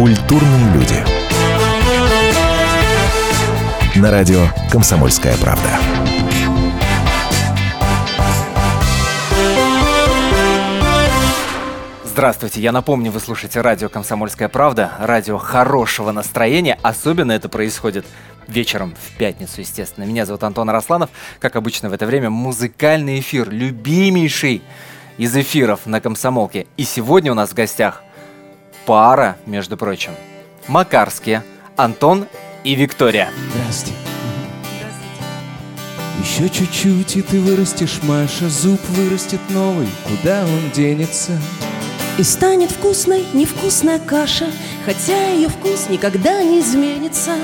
Культурные люди. На радио «Комсомольская правда». Здравствуйте, я напомню, вы слушаете радио «Комсомольская правда», радио хорошего настроения. Особенно это происходит вечером в пятницу, естественно. Меня зовут Антон Арасланов. Как обычно в это время музыкальный эфир, любимейший из эфиров на «Комсомолке». И сегодня у нас в гостях пара, между прочим. Макарские, Антон и Виктория. Здрасте. Еще чуть-чуть, и ты вырастешь, Маша, зуб вырастет новый, куда он денется? И станет вкусной невкусная каша, Хотя ее вкус никогда не изменится.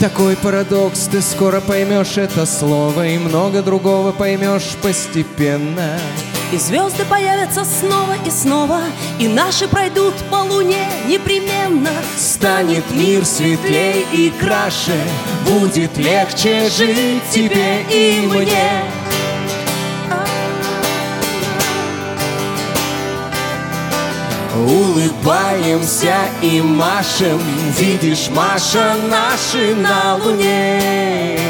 Такой парадокс, ты скоро поймешь это слово, И много другого поймешь постепенно. И звезды появятся снова и снова, И наши пройдут по луне непременно. Станет мир светлей и краше, Будет легче жить тебе и мне. Улыбаемся и машем, Видишь, Маша, наши на луне.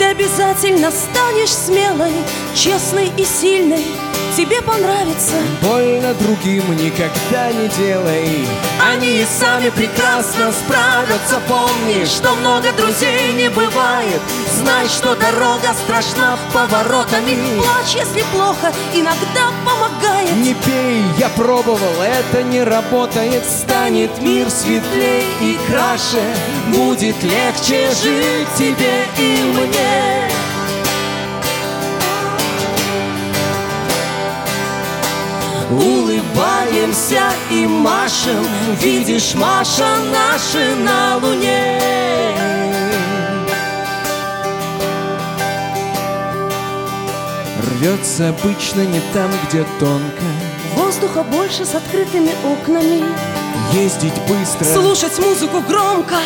Ты обязательно станешь смелой, честной и сильной. Тебе понравится. Больно другим никогда не делай. Они и сами прекрасно справятся. Помни, что много друзей не бывает. Знай, что дорога страшна поворотами. Плачь, если плохо, иногда помогает. Не пей, я пробовал, это не работает. Станет мир светлей и краше. Будет легче жить тебе и мне Улыбаемся и машем Видишь, Маша, наши на луне Рвется обычно не там, где тонко Воздуха больше с открытыми окнами. Ездить быстро, Слушать музыку громко.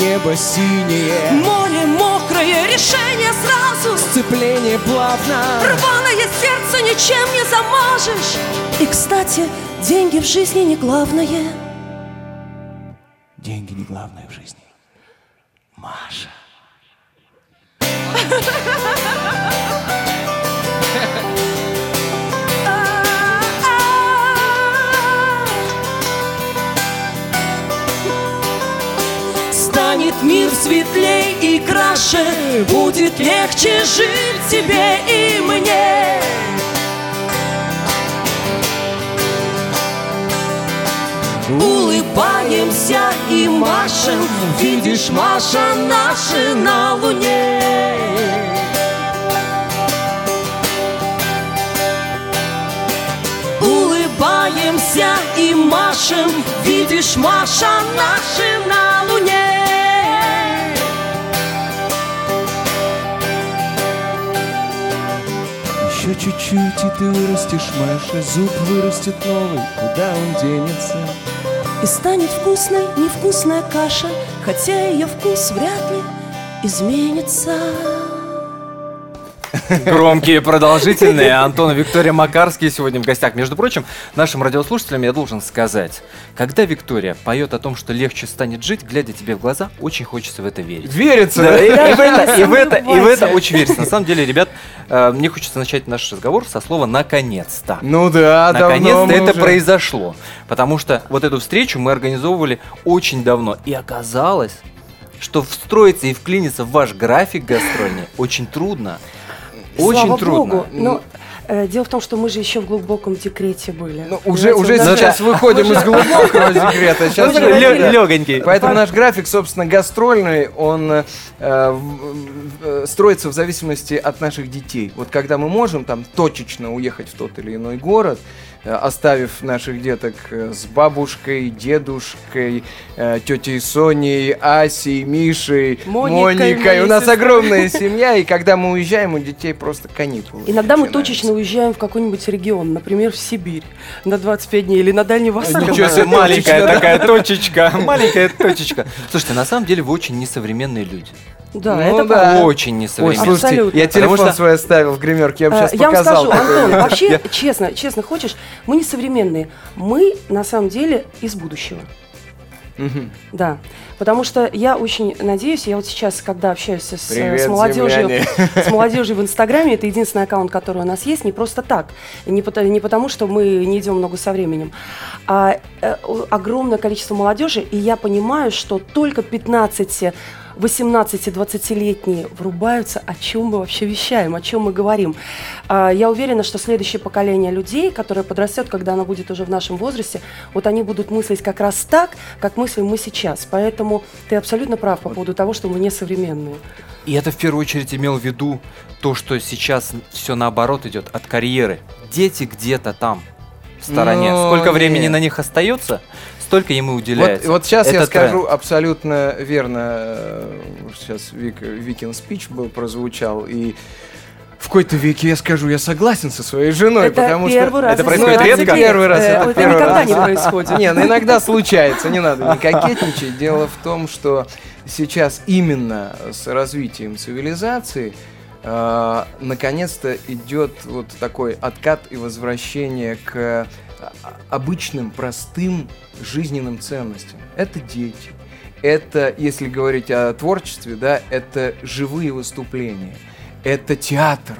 небо синее Море мокрое, решение сразу. Сцепление плавно Рваное сердце ничем не замажешь. И, кстати, деньги в жизни не главное. Деньги не главное в жизни Маша мир светлей и краше Будет легче жить тебе и мне. Улыбаемся и машем Видишь, Маша, наши на луне. Улыбаемся и машем Видишь, Маша, наши на луне чуть-чуть, и ты вырастешь, Маша Зуб вырастет новый, куда он денется? И станет вкусной невкусная каша, Хотя ее вкус вряд ли изменится. Громкие, продолжительные. Антон и Виктория Макарские сегодня в гостях. Между прочим, нашим радиослушателям я должен сказать, когда Виктория поет о том, что легче станет жить, глядя тебе в глаза, очень хочется в это верить. Верится, Да, и, в это, и в это, и в это очень верится. На самом деле, ребят, э, мне хочется начать наш разговор со слова «наконец-то». Ну да, Наконец-то это уже- произошло. Потому что вот эту встречу мы организовывали очень давно. И оказалось, что встроиться и вклиниться в ваш график гастрольный очень трудно. Очень Слава трудно. Богу. Но э, дело в том, что мы же еще в глубоком декрете были. Ну, уже, уже нас сейчас же- выходим из глубокого секрета. Сейчас Ну, да. лёгонький. Поэтому наш график, собственно, гастрольный, он э, э, строится в зависимости от наших детей. Вот когда мы можем там точечно уехать в тот или иной город, оставив наших деток э, с бабушкой, дедушкой, э, тетей Соней, Асей, Мишей, Моникой, Моникой. У нас огромная семья, и когда мы уезжаем, у детей просто каникулы. Иногда мы точечно уезжаем в какой-нибудь регион, например, в Сибирь на 25 дней или на Дальний Восток. Ничего себе, маленькая такая точечка, маленькая точечка. Слушайте, на самом деле вы очень несовременные люди. Да, Ну это да. правда. Очень Ой, несовременно. слушайте, Абсолютно. я телефон Потому что- свой оставил в гримерке, я бы Э, сейчас Я вам показал. скажу, такой. Антон, вообще, честно, честно хочешь, мы не современные. Мы, на самом деле, из будущего. Да, потому что я очень надеюсь, я вот сейчас, когда общаюсь с, Привет, с молодежью, земляне. с молодежью в Инстаграме, это единственный аккаунт, который у нас есть, не просто так, не, пото- не потому, что мы не идем много со временем, а э, огромное количество молодежи, и я понимаю, что только 15 18-20-летние врубаются, о чем мы вообще вещаем, о чем мы говорим. А, Я уверена, что следующее поколение людей, которое подрастет, когда оно будет уже в нашем возрасте, вот они будут мыслить как раз так, как мыслим мы сейчас. Поэтому ты абсолютно прав по поводу того, что мы не современные. И это в первую очередь имел в виду то, что сейчас все наоборот идет от карьеры. Дети где-то там, в стороне. Ну, Сколько времени нет. на них остается, столько ему Вот, уделяется. вот сейчас я Это скажу тренд. абсолютно верно. э, Сейчас Вик, Викин спич был прозвучал, и в какой-то веке я скажу, я согласен со своей женой, это потому первый что... раз. Это происходит 17 редко? Первый раз, Э, это Это первый никогда раз. не происходит. Не, ну иногда случается, не надо не кокетничать. Дело в том, что сейчас именно с развитием цивилизации э, наконец-то идет вот такой откат и возвращение к обычным, простым жизненным ценностям. Это дети. Это, если говорить о творчестве, да, это живые выступления. Это театр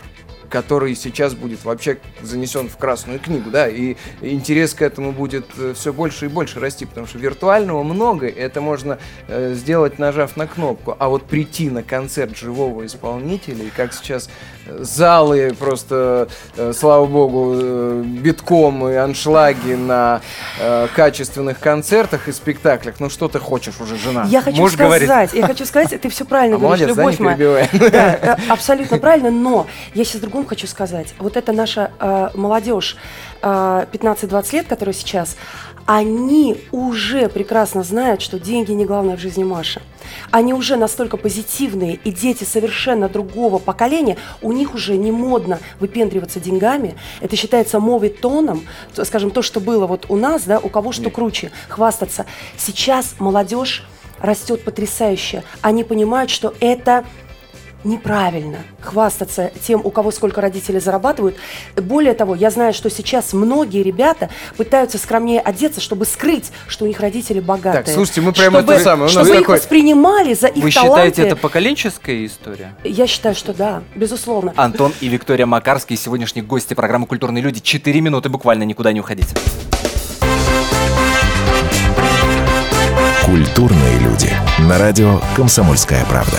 который сейчас будет вообще занесен в Красную книгу, да, и интерес к этому будет все больше и больше расти, потому что виртуального много, это можно э, сделать, нажав на кнопку, а вот прийти на концерт живого исполнителя, и как сейчас э, залы просто, э, слава богу, э, битком и аншлаги на э, качественных концертах и спектаклях, ну что ты хочешь уже, жена? Я хочу говорит. сказать, я хочу сказать, ты все правильно А говоришь, молодец, да, любовь моя. перебивай. Да, э, абсолютно правильно, но я сейчас другом хочу сказать. Вот это наша э, молодежь э, 15-20 лет, которая сейчас, они уже прекрасно знают, что деньги не главное в жизни Маши. Они уже настолько позитивные, и дети совершенно другого поколения, у них уже не модно выпендриваться деньгами. Это считается моветоном, то- скажем, то, что было вот у нас, да, у кого что круче, хвастаться. Сейчас молодежь растет потрясающе. Они понимают, что это неправильно хвастаться тем, у кого сколько родители зарабатывают. Более того, я знаю, что сейчас многие ребята пытаются скромнее одеться, чтобы скрыть, что у них родители богатые. Так, слушайте, мы прямо чтобы, это самое, у нас чтобы их такой- воспринимали за их Вы таланты. считаете, это поколенческая история? Я считаю, что да, безусловно. Антон и Виктория Макарские, сегодняшние гости программы «Культурные люди». Четыре минуты буквально, никуда не уходите. Культурные люди. На радио «Комсомольская правда».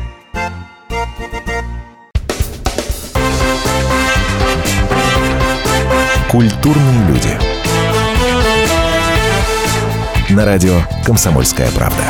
Культурные люди. На радио «Комсомольская правда».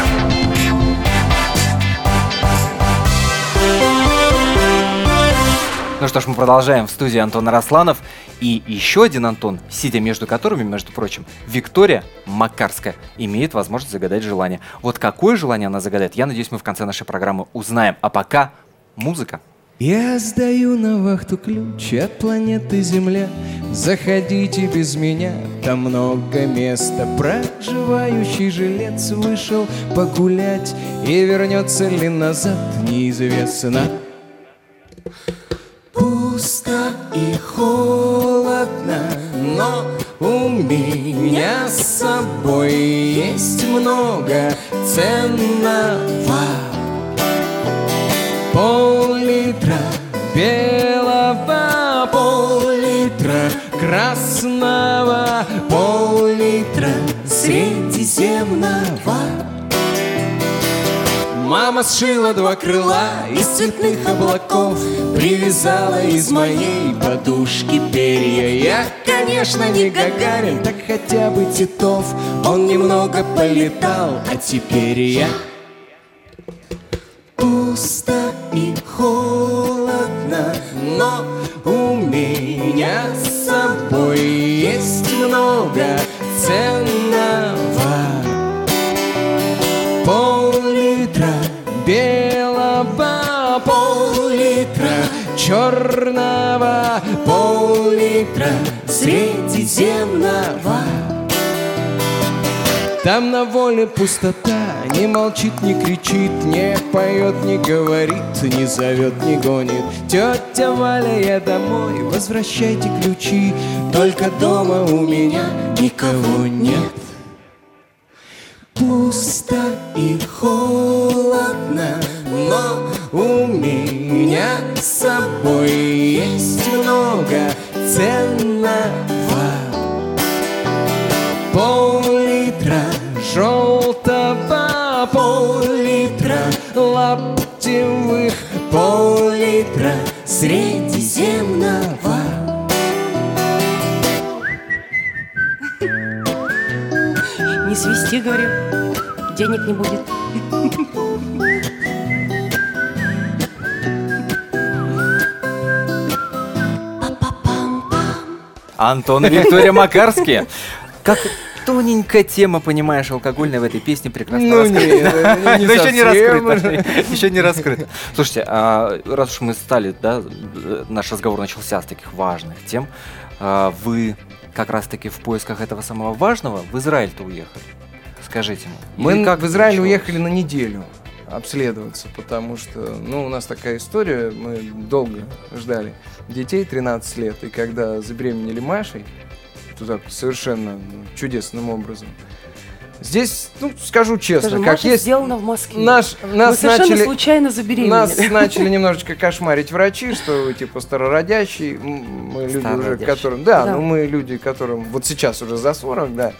Ну что ж, мы продолжаем в студии Антон Арасланов и еще один Антон, сидя между которыми, между прочим, Виктория Макарская имеет возможность загадать желание. Вот какое желание она загадает, я надеюсь, мы в конце нашей программы узнаем. А пока музыка. Я сдаю на вахту ключ от планеты Земля. Заходите без меня, там много места. Проживающий жилец вышел погулять и вернется ли назад, неизвестно. Пусто и холодно, но у меня с собой есть много ценного. Белого, пол-литра красного, пол-литра средиземного. Мама сшила два крыла из цветных облаков Привязала из моей подушки перья Я, конечно, не Гагарин, так хотя бы Титов Он немного полетал, а теперь я но у меня с собой есть много ценного. Пол-литра белого, пол-литра черного, пол-литра средиземного там на воле пустота, не молчит, не кричит, не поет, не говорит, не зовет, не гонит. Тетя Валя, я домой, возвращайте ключи, только дома у меня никого нет. Пусто и холодно, но у меня с собой есть много ценного. Лаптевых, пол-литра средиземного. Не свисти, говорю, денег не будет. Антон и Виктория Макарские. Как тоненькая тема, понимаешь, алкогольная в этой песне прекрасно Ну, раскрыта. не Но еще не совсем. раскрыто. Еще не раскрыто. Слушайте, а раз уж мы стали, да, наш разговор начался с таких важных тем, а, вы как раз-таки в поисках этого самого важного в Израиль-то уехали. Скажите мне. Мы как в Израиль уехали на неделю обследоваться, потому что, ну, у нас такая история, мы долго ждали детей, 13 лет, и когда забеременели Машей, так совершенно чудесным образом. Здесь, ну, скажу честно, Скажи, как Маша есть, сделана в Москве. наш, Мы нас совершенно начали... случайно забеременели. Нас начали немножечко кошмарить врачи, что вы типа старородящий, М, мы люди уже, которым, да, Да. ну мы люди, которым вот сейчас уже за 40, да,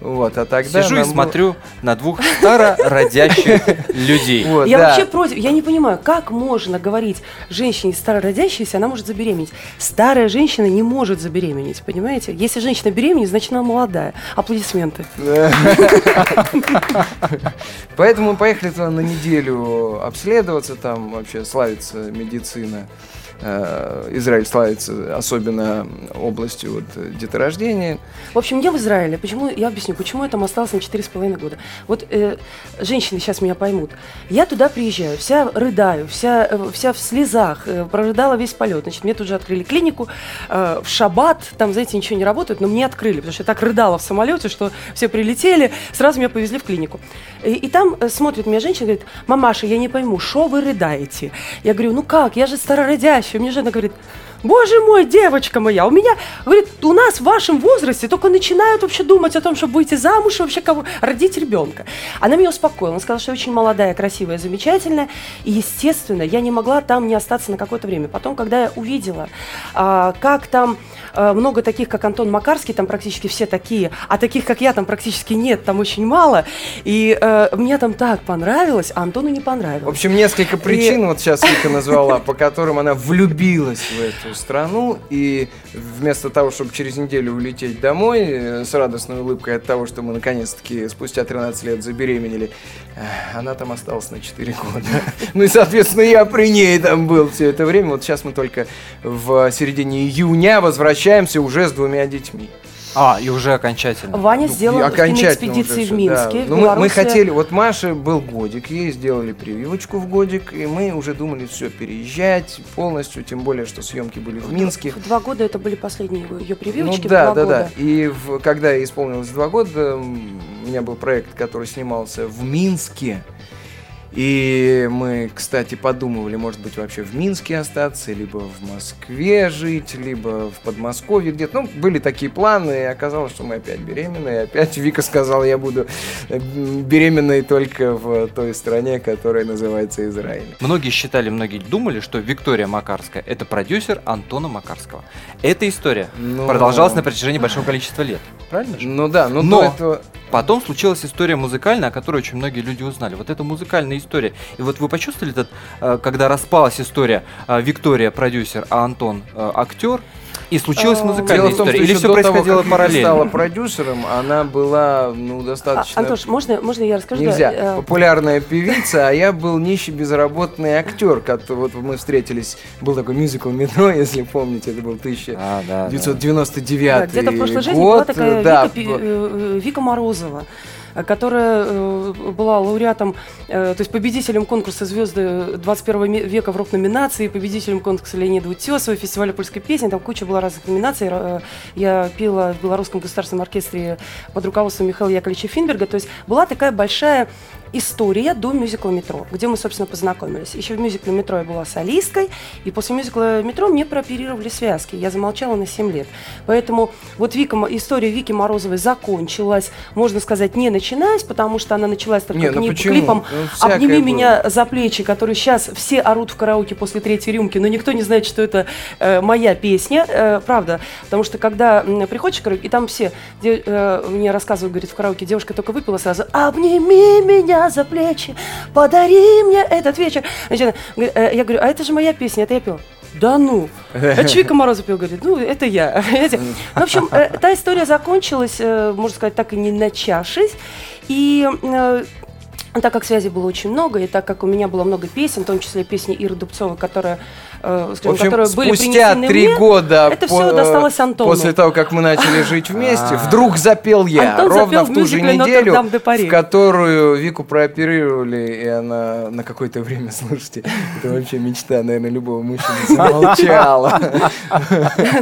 вот, а тогда Сижу и было- смотрю на двух старородящих людей. Я вообще против. Я не понимаю, как можно говорить женщине старородящейся, она может забеременеть. Старая женщина не может забеременеть, понимаете? Если женщина беременна, значит она молодая. Аплодисменты. Поэтому поехали на неделю обследоваться, там вообще славится медицина. Э, Израиль славится особенно областью вот, деторождения. В общем, я в Израиле. Почему? Я объясню, почему я там осталась на 4,5 года. Вот э, женщины сейчас меня поймут. Я туда приезжаю, вся рыдаю, вся, э, вся в слезах, э, прорыдала весь полет. Значит, мне тут же открыли клинику э, в шаббат, там, знаете, ничего не работает, но мне открыли, потому что я так рыдала в самолете, что все прилетели, сразу меня повезли в клинику. И, и там э, смотрит меня женщина, говорит, мамаша, я не пойму, что вы рыдаете? Я говорю, ну как, я же старородящая. Мне жена говорит, Боже мой, девочка моя, у меня, говорит, у нас в вашем возрасте только начинают вообще думать о том, чтобы выйти замуж и вообще кого родить ребенка. Она меня успокоила, она сказала, что я очень молодая, красивая, замечательная, и, естественно, я не могла там не остаться на какое-то время. Потом, когда я увидела, а, как там а, много таких, как Антон Макарский, там практически все такие, а таких, как я, там практически нет, там очень мало, и э, мне там так понравилось, а Антону не понравилось. В общем, несколько причин, вот сейчас Вика назвала, по которым она влюбилась в эту страну, и вместо того, чтобы через неделю улететь домой э, с радостной улыбкой от того, что мы наконец-таки спустя 13 лет забеременели, э, она там осталась на 4 года. Ну и, соответственно, я при ней там был все это время. Вот сейчас мы только в середине июня возвращаемся уже с двумя детьми. А, и уже окончательно. Ваня Ну, сделал окончательно киноэкспедиции уже в да. Минске, в Ну, мы, мы хотели, вот Маше был годик, ей сделали прививочку в годик, и мы уже думали все переезжать полностью, тем более, что съемки были в Минске. В Два года это были последние ее прививочки. ну в да, два да, года. да. И в- когда ей исполнилось два года, у меня был проект, который снимался в Минске. И мы, кстати, подумывали, может быть, вообще в Минске остаться, либо в Москве жить, либо в Подмосковье где-то. Ну, были такие планы, и оказалось, что мы опять беременны. И опять Вика сказала, я буду э, беременной только в той стране, которая называется Израиль. Многие считали, многие думали, что Виктория Макарская – это продюсер Антона Макарского. Эта история Но- продолжалась на протяжении большого количества лет. Правильно же? Ну да, но, Но- до этого... Потом случилась история музыкальная, о которой очень многие люди узнали. Вот это музыкальная история. И вот вы почувствовали этот, э, когда распалась история, э, Виктория продюсер, а Антон э, актер, и случилась А, музыкальная Дело в том, история? что Или еще все до того, происходило как параллельно? стала продюсером, она была, ну, А, достаточно... Антош, можно, можно я расскажу? Да, Нельзя. э, Популярная певица, а я был нищий безработный актер. Как вот мы встретились, был такой мюзикл «Метро», если помните, это был 1999 А, да, да. 999 Да, где-то в прошлой жизни год. была такая да, Вика, э, э, Вика Морозова э, которая э, была лауреатом, э, то есть победителем конкурса «Звезды 21 ме- века» в рок-номинации, победителем конкурса Леонида Утесова, фестиваля польской песни, там куча была разных номинаций. Э, Я пела в Белорусском государственном оркестре под руководством Михаила Яковлевича Финберга, то есть была такая большая история до мюзикла «Метро», где мы, собственно, познакомились. Еще в мюзикле «Метро» я была солисткой, и после мюзикла «Метро» мне прооперировали связки. Я замолчала на 7 лет. Поэтому вот Вика, история Вики Морозовой закончилась, можно сказать, не начинаясь, потому что она началась только Не, ну клипом Ну, «Обними было. меня за плечи», который сейчас все орут в караоке после третьей рюмки, но никто не знает, что это э, моя песня, э, правда. Потому что когда приходишь в караоке, и там все де- э, мне рассказывают, говорит, в караоке, девушка только выпила сразу, «Обними меня за плечи, подари мне этот вечер». Значит, э, я говорю, а это же моя песня, это я пела. Да ну, это ж Вика Морозов пел, говорит, ну, это я. В общем, э, та история закончилась, э, можно сказать, так и не начавшись. И так как связей было очень много, и так как у меня было много песен, в том числе песни Иры Дубцовой, которая, э, В скажем, общем, которые были спустя три года это по- все досталось Антону. после того, как мы начали жить вместе, А. вдруг запел я. Антон ровно запел в ту же неделю, в которую Вику прооперировали, и она на какое-то время, слушайте, это вообще мечта, наверное, любого мужчины, замолчала.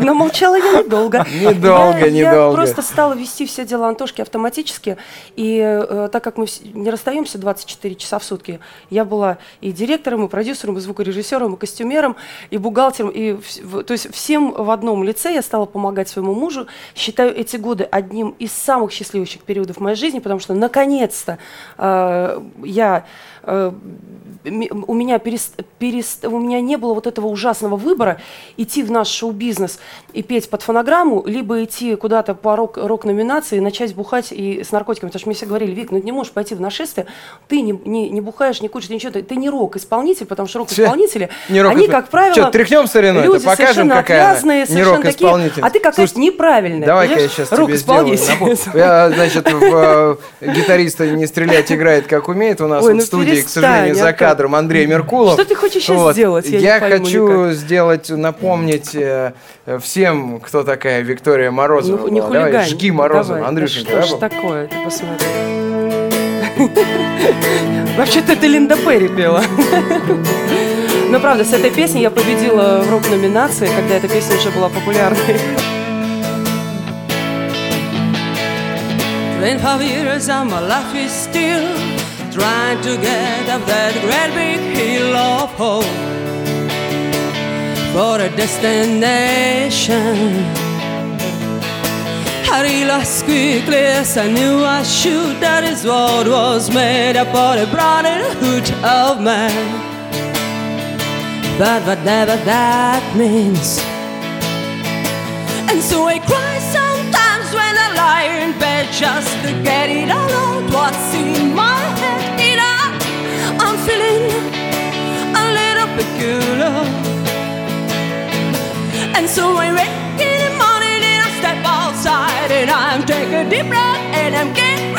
Но молчала я недолго. Недолго, я, Я недолго. просто стала вести все дела Антошки автоматически. И э, так как мы не расстаемся 24 часа в сутки, я была и директором, и продюсером, и звукорежиссером, и костюмером, и бухгалтером. И то есть всем в одном лице я стала помогать своему мужу. Считаю эти годы одним из самых счастливых периодов в моей жизни, потому что наконец-то э, я у меня перест- перест- у меня не было вот этого ужасного выбора идти в наш шоу-бизнес и петь под фонограмму, либо идти куда-то по рок- рок-номинации и начать бухать и с наркотиками. Потому что мне все говорили, Вик, ну ты не можешь пойти в нашествие, ты не, не, не бухаешь, не куришь, ничего, ты, ты не рок-исполнитель, потому что рок-исполнители, Не рок- они, как правило, Чё, тряхнем стариной-то, люди покажем, совершенно какая отвязные, не совершенно такие, а ты какая-то неправильная. Давай-ка я сейчас тебе сделаю. Я, значит, в э, гитариста не стрелять играет, как умеет. У нас Ой, вот ну в студии, к сожалению, за Антон. кадром Андрей Меркулов. Что ты хочешь сейчас Вот. сделать? Я Я хочу никак. сделать, напомнить э, всем, кто такая Виктория Морозова. Не, не была. Давай, хулигань. жги Морозова, Давай. Да да, что ж такое, ты посмотри. Вообще-то это Линда Перри пела. Но правда, с этой песней я победила в рок-номинации, когда эта песня уже была популярной. Twenty-five years and my life is still trying to get up that great big hill of hope for a destination. I realized quickly as I knew I should that his world was made up of the brotherhood of man. But whatever that means. And so I cry sometimes when I lie in bed just to get it all out what's in my feeling a little peculiar. And so I wake in the morning and I step outside and I'm take a deep breath and I'm getting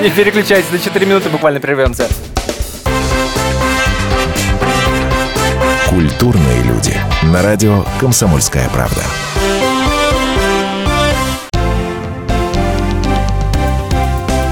Не переключайтесь, на 4 минуты буквально прервемся. Культурные люди. На радио «Комсомольская правда».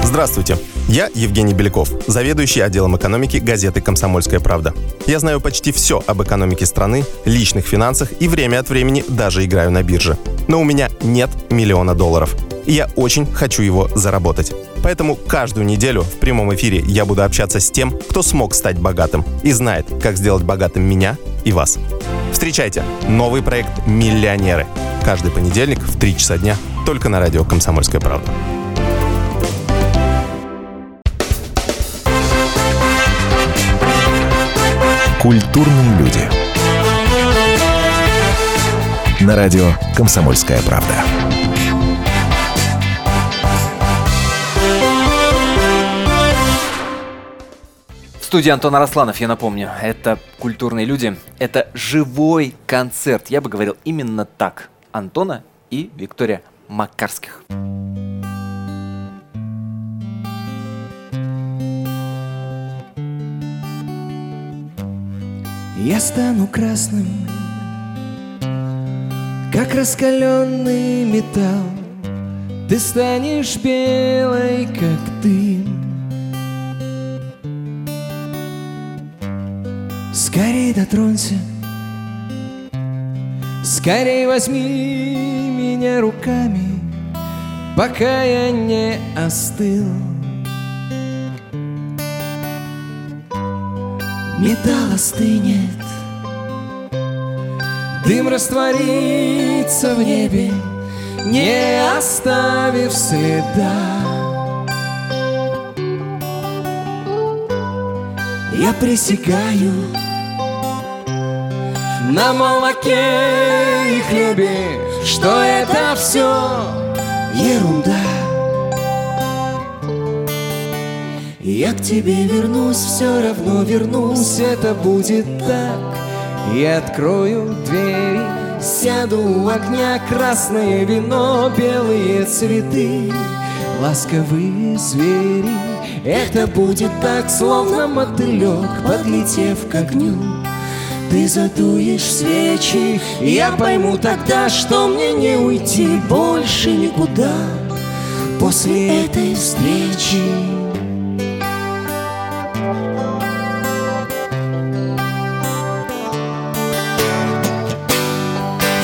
Здравствуйте, я Евгений Беляков, заведующий отделом экономики газеты «Комсомольская правда». Я знаю почти все об экономике страны, личных финансах и время от времени даже играю на бирже. Но у меня нет миллиона долларов. И я очень хочу его заработать. Поэтому каждую неделю в прямом эфире я буду общаться с тем, кто смог стать богатым и знает, как сделать богатым меня и вас. Встречайте новый проект «Миллионеры». Каждый понедельник в 3 часа дня только на радио «Комсомольская правда». Культурные люди. На радио «Комсомольская правда». Студии Антон Арасланов, я напомню, это культурные люди, это живой концерт. Я бы говорил именно так. Антона и Виктория Макарских. Я стану красным, как раскаленный металл. Ты станешь белой, как дым. Скорей дотронься, скорей возьми меня руками, пока я не остыл. Металл остынет, дым растворится в небе, не оставив следа. Я присягаю на молоке и хлебе, что это все ерунда. Я к тебе вернусь, все равно вернусь, это будет так. Я открою двери, сяду у огня, красное вино, белые цветы, ласковые звери. Это будет так, словно мотылек, подлетев к огню. Ты задуешь свечи, я пойму тогда, что мне не уйти больше никуда после этой встречи.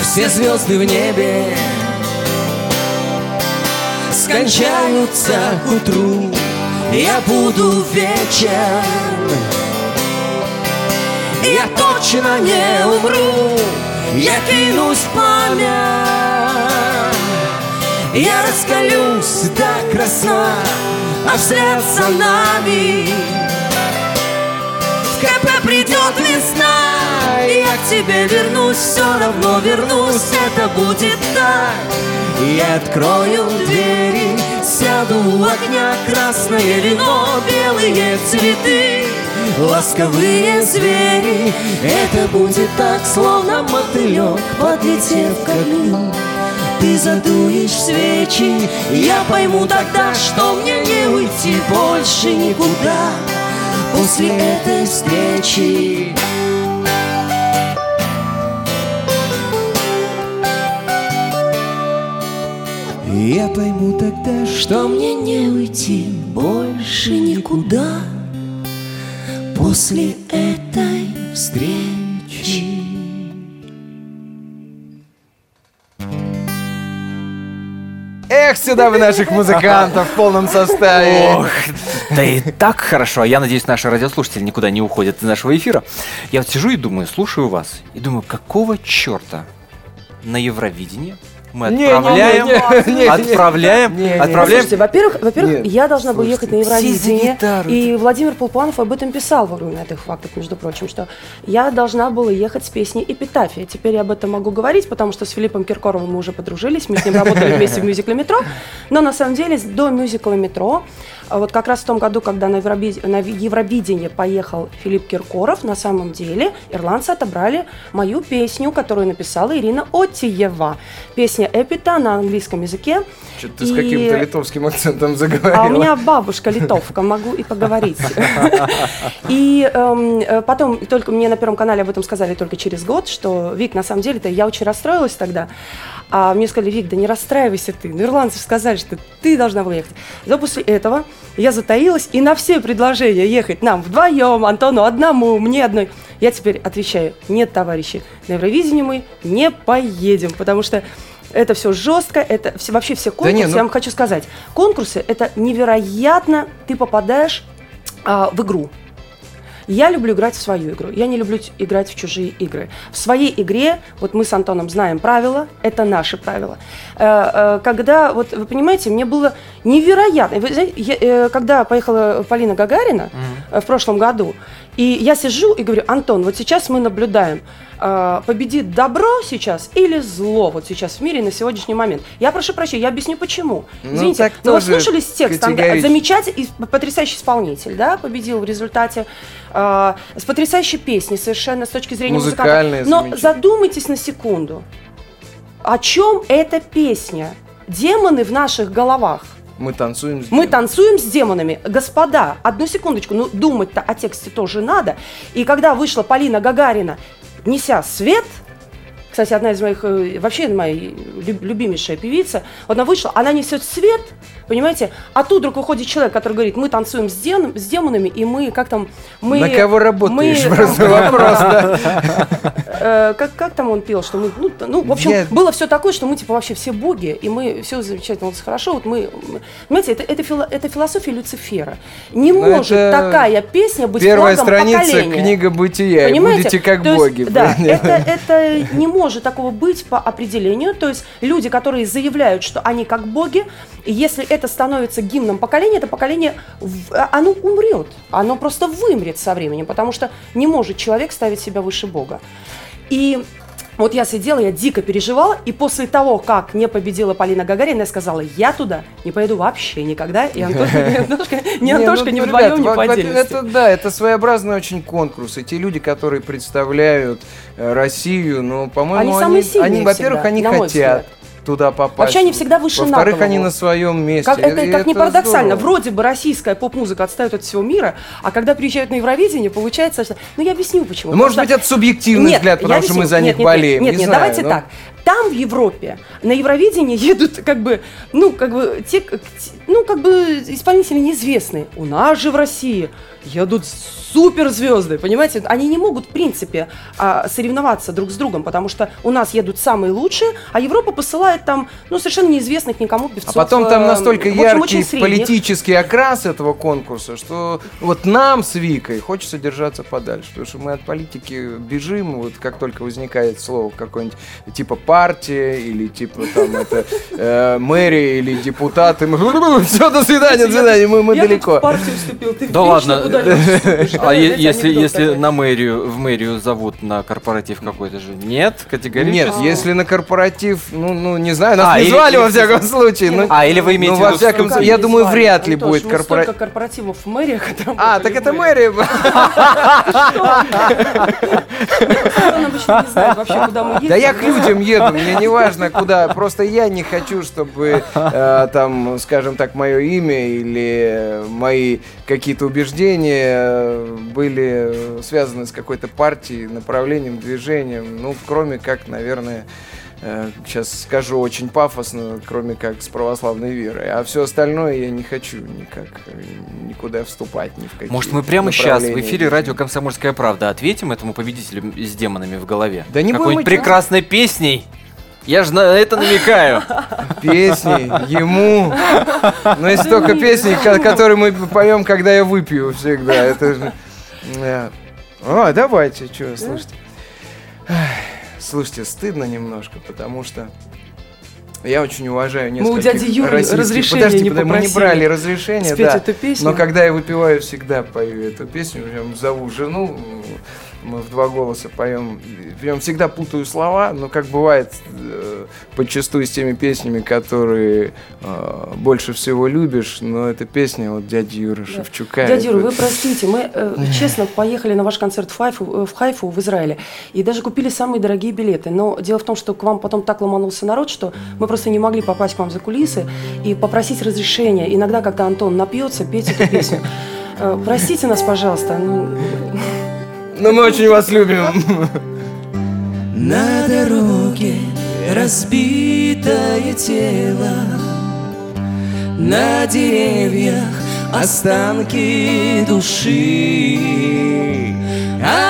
Все звезды в небе скончаются к утру, я буду вечен. Я точно не умру, я кинусь в пламя. Я раскалюсь до красна, а вслед за нами в КП придет весна, я к тебе вернусь, все равно вернусь, это будет так. Я открою двери, сяду у огня, красное вино, белые цветы, ласковые звери. Это будет так, словно мотылек, подлетев к огню. Ты задуешь свечи, я пойму тогда, что мне не уйти больше никуда после этой встречи. Я пойму тогда, что мне не уйти больше никуда после этой встречи. Эх, сюда вы наших музыкантов в полном составе. Ох, да и так хорошо. Я надеюсь, наши радиослушатели никуда не уходят из нашего эфира. Я вот сижу и думаю, слушаю вас, и думаю, какого черта на Евровидении мы Не, отправляем, не, не, не. отправляем, Не, не. отправляем. Слушайте, во-первых, во-первых, Нет, я должна была ехать на Евровидение, и Владимир Полпанов об этом писал во время этих фактов, между прочим, что я должна была ехать с песней «Эпитафия». Теперь я об этом могу говорить, потому что с Филиппом Киркоровым мы уже подружились, мы с ним работали вместе в мюзикле «Метро», но на самом деле до мюзикла «Метро», вот как раз в том году, когда на Евровид- на Евровидение поехал Филипп Киркоров, на самом деле ирландцы отобрали мою песню, которую написала Ирина Отиева. Песня «Эпита» на английском языке. Что-то ты с И- каким-то литовским акцентом заговорила. А у меня бабушка литовка, могу и поговорить. И эм, э, потом только мне на Первом канале об этом сказали только через год, что Вик, на самом деле-то я очень расстроилась тогда. А мне сказали, Вик, да не расстраивайся ты. Ну, ирландцы сказали, что ты должна была ехать. Но после этого я затаилась, и на все предложения ехать нам вдвоем, Антону одному, мне одной, я теперь отвечаю, нет, товарищи, на Евровидение мы не поедем, потому что это все жестко, это все, вообще все конкурсы, не, ну- я вам хочу сказать, конкурсы это невероятно, ты попадаешь а, в игру. Я люблю играть в свою игру. Я не люблю играть в чужие игры. В своей игре, вот мы с Антоном знаем правила, это наши правила. Э, э, Когда, вот вы понимаете, мне было невероятно. Вы знаете, я, э, когда поехала Полина Гагарина э, в прошлом году, и я сижу и говорю, Антон, вот сейчас мы наблюдаем, э, победит добро сейчас или зло вот сейчас в мире на сегодняшний момент. Я прошу прощения, я объясню почему. Ну, Извините, так но вы слушались текст, там замечательный, и потрясающий исполнитель, да, победил в результате э, с потрясающей песней совершенно с точки зрения Музыкальная, музыканта. Но задумайтесь на секунду, о чем эта песня? Демоны в наших головах. Мы танцуем с Мы ним. танцуем с демонами. Господа, одну секундочку, ну думать-то о тексте тоже надо. И когда вышла Полина Гагарина, неся свет, кстати, одна из моих, э, вообще моя лю- любимейшая певица, вот она вышла, она несет свет, понимаете, а тут вдруг выходит человек, который говорит, мы танцуем с, дем- с демонами, и мы, как там, мы... На кого работаешь? мы- Просто вопрос, да. Э, как, как там он пел, что мы, ну, ну, в общем, Я- было все такое, что мы, типа, вообще все боги, и мы все замечательно, вот хорошо, вот мы, понимаете, это, это, фило- это философия Люцифера. Не Ну, может такая песня быть Первая страница поколения. книга бытия. Понимаете? Будете как То боги. Да, это не может такого быть по определению. То есть люди, которые заявляют, что они как боги, если это становится гимном поколения, это поколение, в- оно умрет. Оно просто вымрет со временем, потому что не может человек ставить себя выше Бога. И вот я сидела, я дико переживала, и после того, как не победила Полина Гагарина, я сказала, я туда не поеду вообще никогда, и Антошка, Антошка, Не, Антошка, ну, ни ну, вдвоем не. Это да, это своеобразный очень конкурс. И те люди, которые представляют э, Россию, ну, по-моему, Они во-первых, они хотят. Туда попасть. Вообще они всегда выше на Во-вторых, они на своем месте. Как, это как ни парадоксально, здорово. вроде бы российская поп-музыка отстает от всего мира, а когда приезжают на Евровидение, получается, что... Ну, я объясню, почему. Ну, Может быть, это субъективный Нет, взгляд, потому что мы объясню. за них нет, нет, болеем. Нет, не нет, знаю, давайте ну. так. Там, в Европе, на Евровидение едут, как бы, ну, как бы, те- ну, как бы, исполнители неизвестные. У нас же в России едут суперзвезды, понимаете? Они не могут, в принципе, а, соревноваться друг с другом, потому что у нас едут самые лучшие, а Европа посылает там, ну, совершенно неизвестных никому А певцов. потом там э, настолько общем, яркий политический окрас этого конкурса, что вот нам с Викой хочется держаться подальше, потому что мы от политики бежим, вот как только возникает слово какое-нибудь типа партия или типа там это э, мэрия или депутаты, мы все, до свидания, до свидания, мы, мы Я далеко. в партию вступил, ты Да ладно. вступишь. А если, если на мэрию, в мэрию зовут на корпоратив какой-то же? Нет, категорически? Нет, если на корпоратив, ну, ну не знаю, нас А, не звали во всяком случае. ну, А, или вы имеете ну, в во виду, всяком Ну, как случае, я думаю, вряд ли будет ну, корпоратив. столько корпоративов в которые А, так это мэрия. Он обычно не знает вообще, куда мы едем. Да я к людям еду, мне не важно куда. Просто я не хочу, чтобы э, там, скажем так, мое имя или мои какие-то убеждения э, были связаны с какой-то партией, направлением, движением. Ну, кроме как, наверное, сейчас скажу очень пафосно, кроме как с православной верой. А все остальное я не хочу никак э, никуда вступать, ни в какие Может, мы прямо сейчас в эфире радио «Комсомольская правда» ответим этому победителю с демонами в голове? Да не Какой-нибудь прекрасной песней? Я же на это намекаю. песни ему. Но есть только песни, ко- которые мы поем, когда я выпью всегда. Это же... Да. О, давайте, что, слушайте. Слушайте, стыдно немножко, потому что я очень уважаю Мы у нескольких дяди Юры российских- разрешения Подождите, не подожди, мы не попросили брали разрешения, спеть да. эту песню. Но когда я выпиваю, всегда пою эту песню. Прям зову жену, мы в два голоса поем. Прям всегда путаю слова, но как бывает э, подчастую с теми песнями, которые э, больше всего любишь, но эта песня вот дяди Юры Шевчука. Дядя Юра, это- вы простите, мы, э, честно, поехали на ваш концерт в Хайфу, э, в Хайфу, в Израиле, и даже купили самые дорогие билеты. Но дело в том, что к вам потом так ломанулся народ, что мы просто не могли попасть к вам за кулисы и попросить разрешения. Иногда, когда Антон напьется, петь эту песню. Э, Простите нас, пожалуйста. Но мы очень вас любим. На дороге разбитое тело На деревьях останки души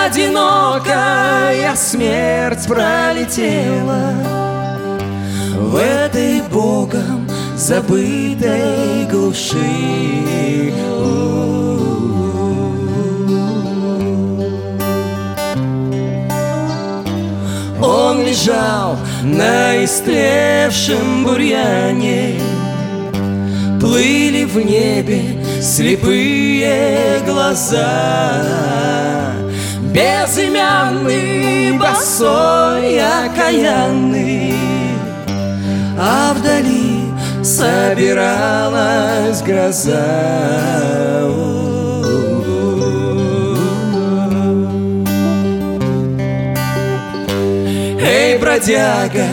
Одинокая смерть пролетела В этой богом забытой глуши Он лежал на истлевшем бурьяне. Плыли в небе слепые глаза. Безымянный, босой, окаянный. А вдали собиралась гроза Эй, бродяга,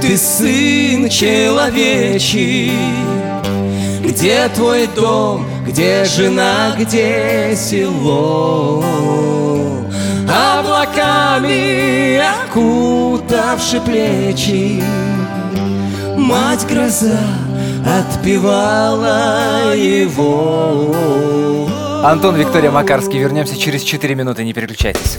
ты сын человечий Где твой дом, где жена, где село Облаками окутавши плечи Мать гроза отпевала его Антон, Виктория Макарский. Вернемся через 4 минуты, не переключайтесь.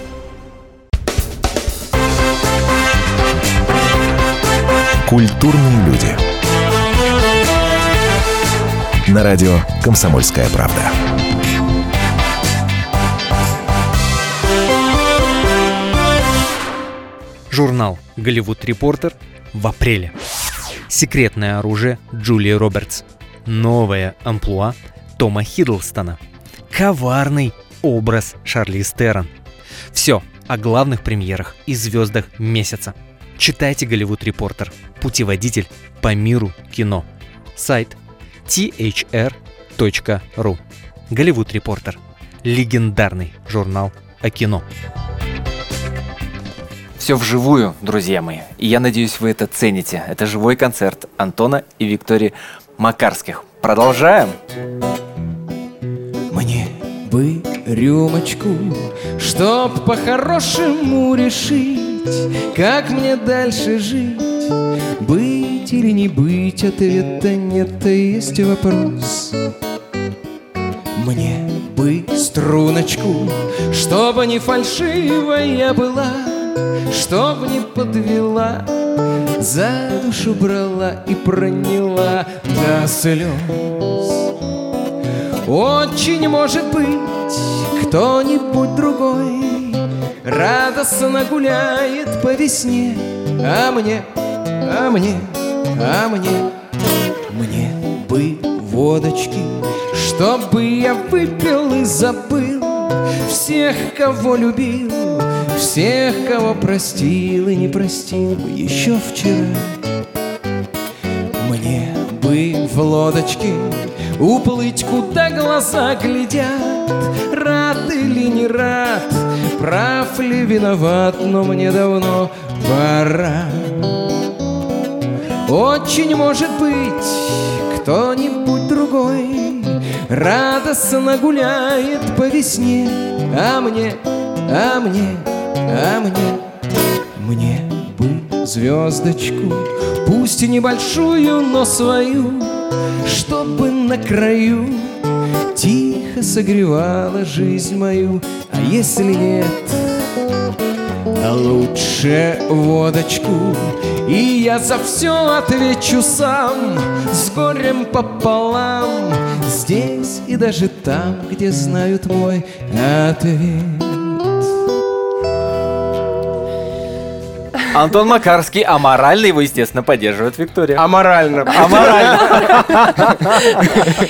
Культурные люди. На радио «Комсомольская правда». Журнал «Голливуд Репортер» в апреле. Секретное оружие Джулии Робертс. Новая амплуа Тома Хиддлстона. Коварный образ Шарли Стерон. Все о главных премьерах и звездах месяца. Читайте «Голливуд Репортер» – путеводитель по миру кино. Сайт thr.ru «Голливуд Репортер» – легендарный журнал о кино. Все вживую, друзья мои. И я надеюсь, вы это цените. Это живой концерт Антона и Виктории Макарских. Продолжаем. Мне бы рюмочку, чтоб по-хорошему решить, как мне дальше жить. Быть или не быть, ответа нет, а есть вопрос. Мне бы струночку, чтобы не фальшивая была, чтоб не подвела, за душу брала и проняла до слез. Очень может быть, кто-нибудь другой Радостно гуляет по весне. А мне, а мне, а мне Мне бы водочки Чтобы я выпил и забыл Всех, кого любил Всех, кого простил и не простил Еще вчера. Мне бы в лодочке Уплыть, куда глаза глядят Рад или не рад Прав ли виноват, но мне давно пора. Очень может быть кто-нибудь другой Радостно гуляет по весне А мне, а мне, а мне Мне бы звездочку Пусть и небольшую, но свою Чтобы на краю тихо согревала жизнь мою, если нет, а лучше водочку, и я за все отвечу сам, с горем пополам, здесь и даже там, где знают мой ответ. Антон Макарский, аморально его, естественно, поддерживает Виктория. Аморально. Аморально.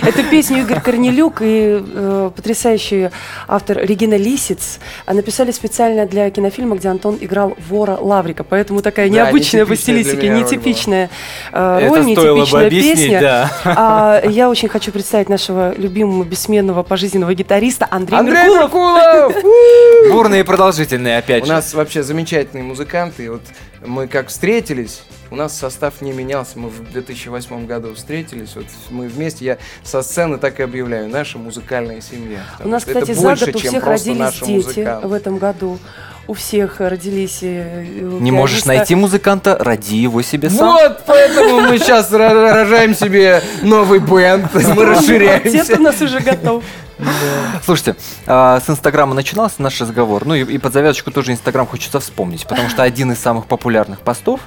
Эту песню Игорь Корнелюк и э, потрясающий автор Регина Лисиц а, написали специально для кинофильма, где Антон играл вора Лаврика. Поэтому такая Да, необычная по стилистике, роль нетипичная э, роль, нетипичная песня. да. А, я очень хочу представить нашего любимого бессменного пожизненного гитариста Андрея Андрей Меркулов. Бурные и продолжительные, опять У нас вообще замечательные музыканты. Вот мы как встретились, у нас состав не менялся. Мы в 2008 году встретились. Вот мы вместе, я со сцены так и объявляю, наша музыкальная семья. У нас, кстати, это за больше, год у чем всех просто родились дети музыканты. в этом году. У всех родились э, Не можешь найти музыканта, роди его себе сам. Вот, поэтому мы сейчас рожаем себе новый бенд, мы расширяемся. у нас уже готов. Слушайте, а, с Инстаграма начинался наш разговор. Ну и, под завязочку тоже Инстаграм хочется вспомнить, потому что один из самых популярных постов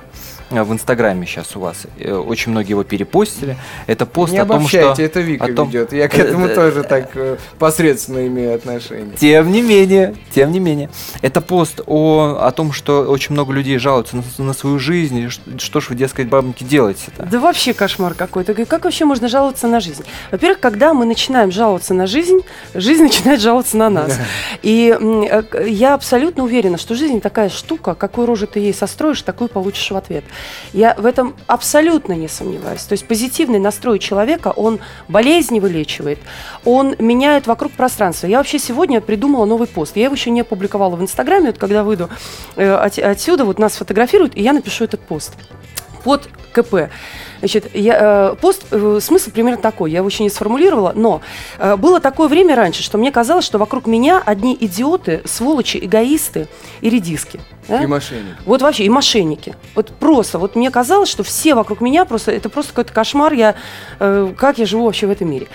в Инстаграме сейчас у вас, э, очень многие его перепостили, это пост Не о том, что... обобщайте, это Вика о том- ведет. Я к этому Э, тоже так э, посредственно имею отношение. Тем не менее, тем не менее. Это пост о, о том, что очень много людей жалуются на, на свою жизнь. ш- Что ж вы, дескать, бабоньки, делаете-то? Да вообще кошмар какой-то. Как вообще можно жаловаться на жизнь? Во-первых, когда мы начинаем жаловаться на жизнь, жизнь начинает жаловаться на нас. И э, я абсолютно уверена, что жизнь такая штука, какую рожу ты ей состроишь, такую получишь в ответ. Я в этом абсолютно не сомневаюсь. То есть позитивный настрой человека, он болезни вылечивает, он меняет вокруг пространство. Я вообще сегодня придумала новый пост. Я его еще не опубликовала в Инстаграме, вот когда выйду э, от- отсюда, вот нас фотографируют, и я напишу этот пост под КП. Значит, я, э, пост, э, смысл примерно такой, я его еще не сформулировала, но э, было такое время раньше, что мне казалось, что вокруг меня одни идиоты, сволочи, эгоисты и редиски. да? И мошенник. Вот вообще, и мошенники. Вот просто, вот мне казалось, что все вокруг меня просто, это просто какой-то кошмар, я, э, как я живу вообще в этом мире.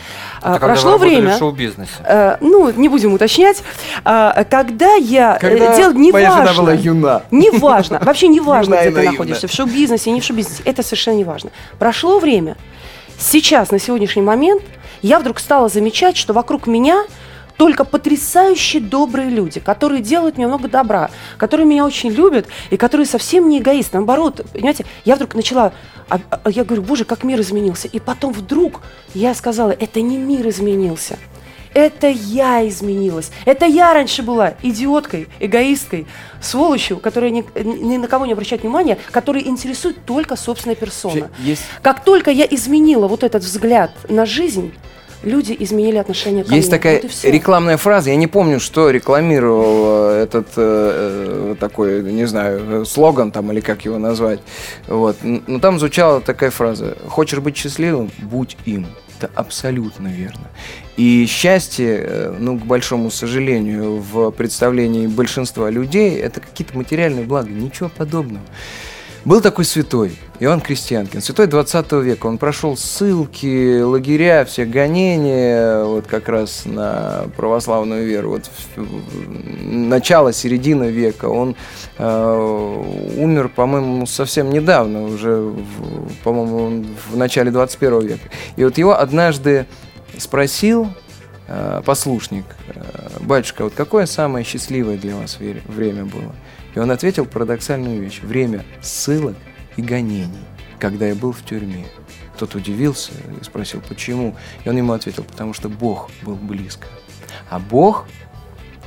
А, Это вы прошло время... в шоу-бизнесе. э, ну, не будем уточнять. А, когда я... э, Когда дело не моя жена важно. была юна. Неважно, вообще не важно, где ты находишься, в шоу-бизнесе, не в шоу-бизнесе, это совершенно не важно. Прошло время, сейчас, на сегодняшний момент, я вдруг стала замечать, что вокруг меня только потрясающе добрые люди, которые делают мне много добра, которые меня очень любят и которые совсем не эгоисты. Наоборот, понимаете, я вдруг начала, а- а я говорю, боже, как мир изменился. И потом вдруг я сказала, это не мир изменился, это я изменилась. Это я раньше была идиоткой, эгоисткой, сволочью, которая ни, ни на кого не обращает внимания, которая интересует только собственная персона. Есть Как только я изменила вот этот взгляд на жизнь, люди изменили отношение ко Есть мне. такая Вот рекламная фраза, я не помню, что рекламировал э, этот э, э, такой, не знаю, э, слоган там или как его назвать. Вот. Но там звучала такая фраза: "Хочешь быть счастливым, будь им". Это абсолютно верно. И счастье, э, ну, к большому сожалению, в представлении большинства людей, это какие-то материальные блага, ничего подобного. Был такой святой, Иоанн Крестьянкин, святой 20 века. Он прошел ссылки, лагеря, все гонения, вот как раз на православную веру. Вот начало, середина века. Он э, умер, по-моему, совсем недавно, уже, по-моему, в начале 21 века. И вот его однажды спросил э, послушник, э, батюшка, вот какое самое счастливое для вас время было? И он ответил парадоксальную вещь. Время ссылок и гонений, когда я был в тюрьме. Тот удивился и спросил, почему? И он ему ответил, потому что Бог был близко. А Бог,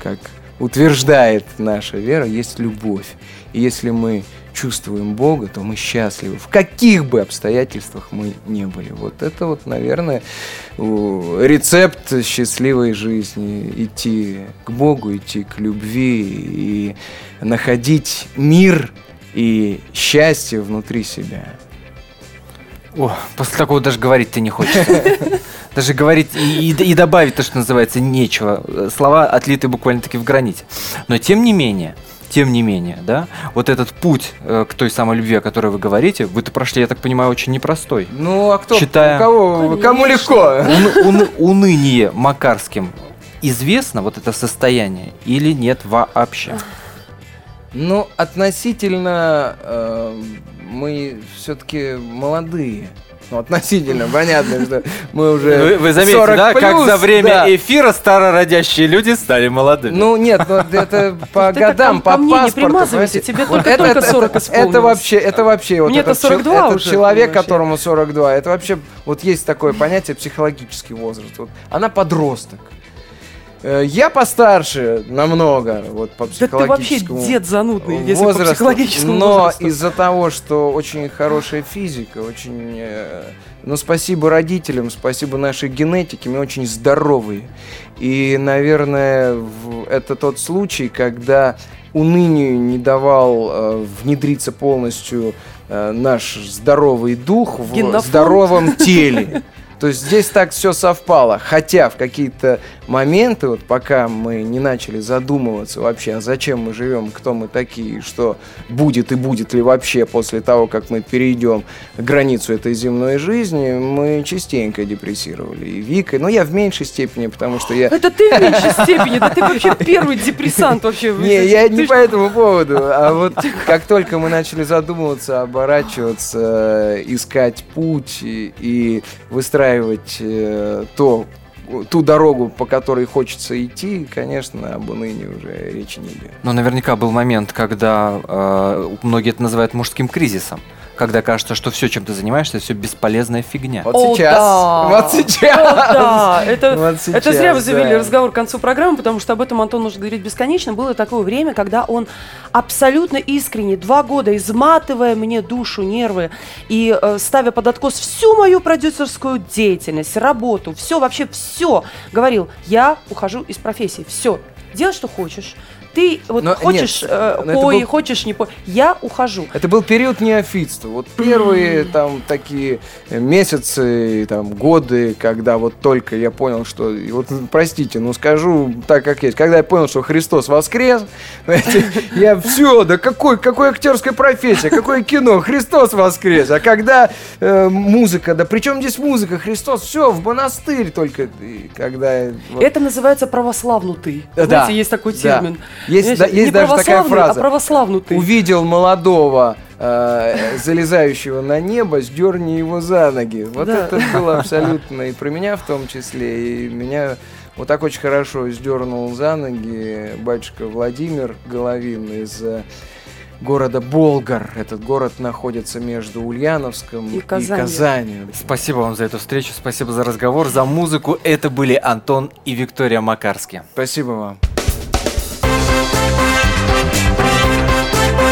как утверждает наша вера, есть любовь. И если мы чувствуем Бога, то мы счастливы, в каких бы обстоятельствах мы не были. Вот это вот, наверное, рецепт счастливой жизни. Идти к Богу, идти к любви и находить мир и счастье внутри себя. О, после такого даже говорить-то не хочется. Даже говорить и, и- и добавить то, что называется, нечего. Э, Слова отлиты буквально-таки в граните. Но тем не менее, тем не менее, да, вот этот путь э, к той самой любви, о которой вы говорите, вы-то прошли, я так понимаю, очень непростой. Ну, а кто? Читая- У кого? Кому легко? Уны- уны- уныние Макарским известно, вот это состояние, или нет вообще? Ну, относительно э, мы все-таки молодые. Ну, относительно, понятно, что мы уже Вы, вы заметите, 40 да, как плюс, за время да. эфира старородящие люди стали молодыми. Ну нет, ну это по Ты годам, по паспорту. тебе Вот только-только 40 исполнилось. Это вообще, это вообще вот Мне-то этот, чел- 42 этот уже, человек, которому 42, это вообще вот есть такое понятие психологический возраст. Вот она подросток. Э, Я постарше намного, вот по Да ты вообще психологическому дед занудный, если по возрасту, психологическому но возрасту. из-за того, что очень хорошая физика, очень, э, ну спасибо родителям, спасибо нашей генетике, мы очень здоровые. И, наверное, в- это тот случай, когда унынию не давал э, внедриться полностью э, наш здоровый дух в здоровом теле. То есть здесь так все совпало. Хотя в какие-то моменты, вот пока мы не начали задумываться вообще, а зачем мы живем, кто мы такие, что будет и будет ли вообще после того, как мы перейдем границу этой земной жизни, мы частенько депрессировали. И Вика, ну я в меньшей степени, потому что я... Это ты в меньшей степени, да ты вообще первый депрессант вообще. Не, я не по этому поводу, а вот как только мы начали задумываться, оборачиваться, э, искать путь и, и выстраивать э, то, ту дорогу, по которой хочется идти, конечно, об унынии уже речи не идет. Но наверняка был момент, когда э, многие это называют мужским кризисом. Когда кажется, что все, чем ты занимаешься, все бесполезная фигня. Вот О, сейчас, да. вот сейчас. О, да, это, Вот это сейчас, зря вы завели да. разговор к концу программы, потому что об этом Антон может говорить бесконечно. Было такое время, когда он абсолютно искренне, два года изматывая мне душу, нервы и э, ставя под откос всю мою продюсерскую деятельность, работу, все, вообще все, говорил, я ухожу из профессии, все, делай, что хочешь. Ты вот Но хочешь нет, э, пой, был- хочешь не пой, я ухожу. Это был период неофитства. Вот первые там такие месяцы, там годы, когда вот только я понял, что, вот простите, ну скажу так как есть, когда я понял, что Христос воскрес, я все, да какой, какой актерская профессия, какое кино, Христос воскрес. А когда э, музыка, да причем здесь музыка, Христос, все, в монастырь только, когда... Это называется православнутый. Да, Знаете, есть такой да. Есть, Знаешь, да- есть даже такая православный, фраза. А православнутый. Увидел молодого, э, залезающего на небо, сдерни его за ноги. Вот Да. это было абсолютно и про меня в том числе. И меня вот так очень хорошо сдернул за ноги батюшка Владимир Головин из э, города Болгар. Этот город находится между Ульяновском И и Казанью. Казанью. Спасибо вам за эту встречу, спасибо за разговор, за музыку. Это были Антон и Виктория Макарские. Спасибо вам.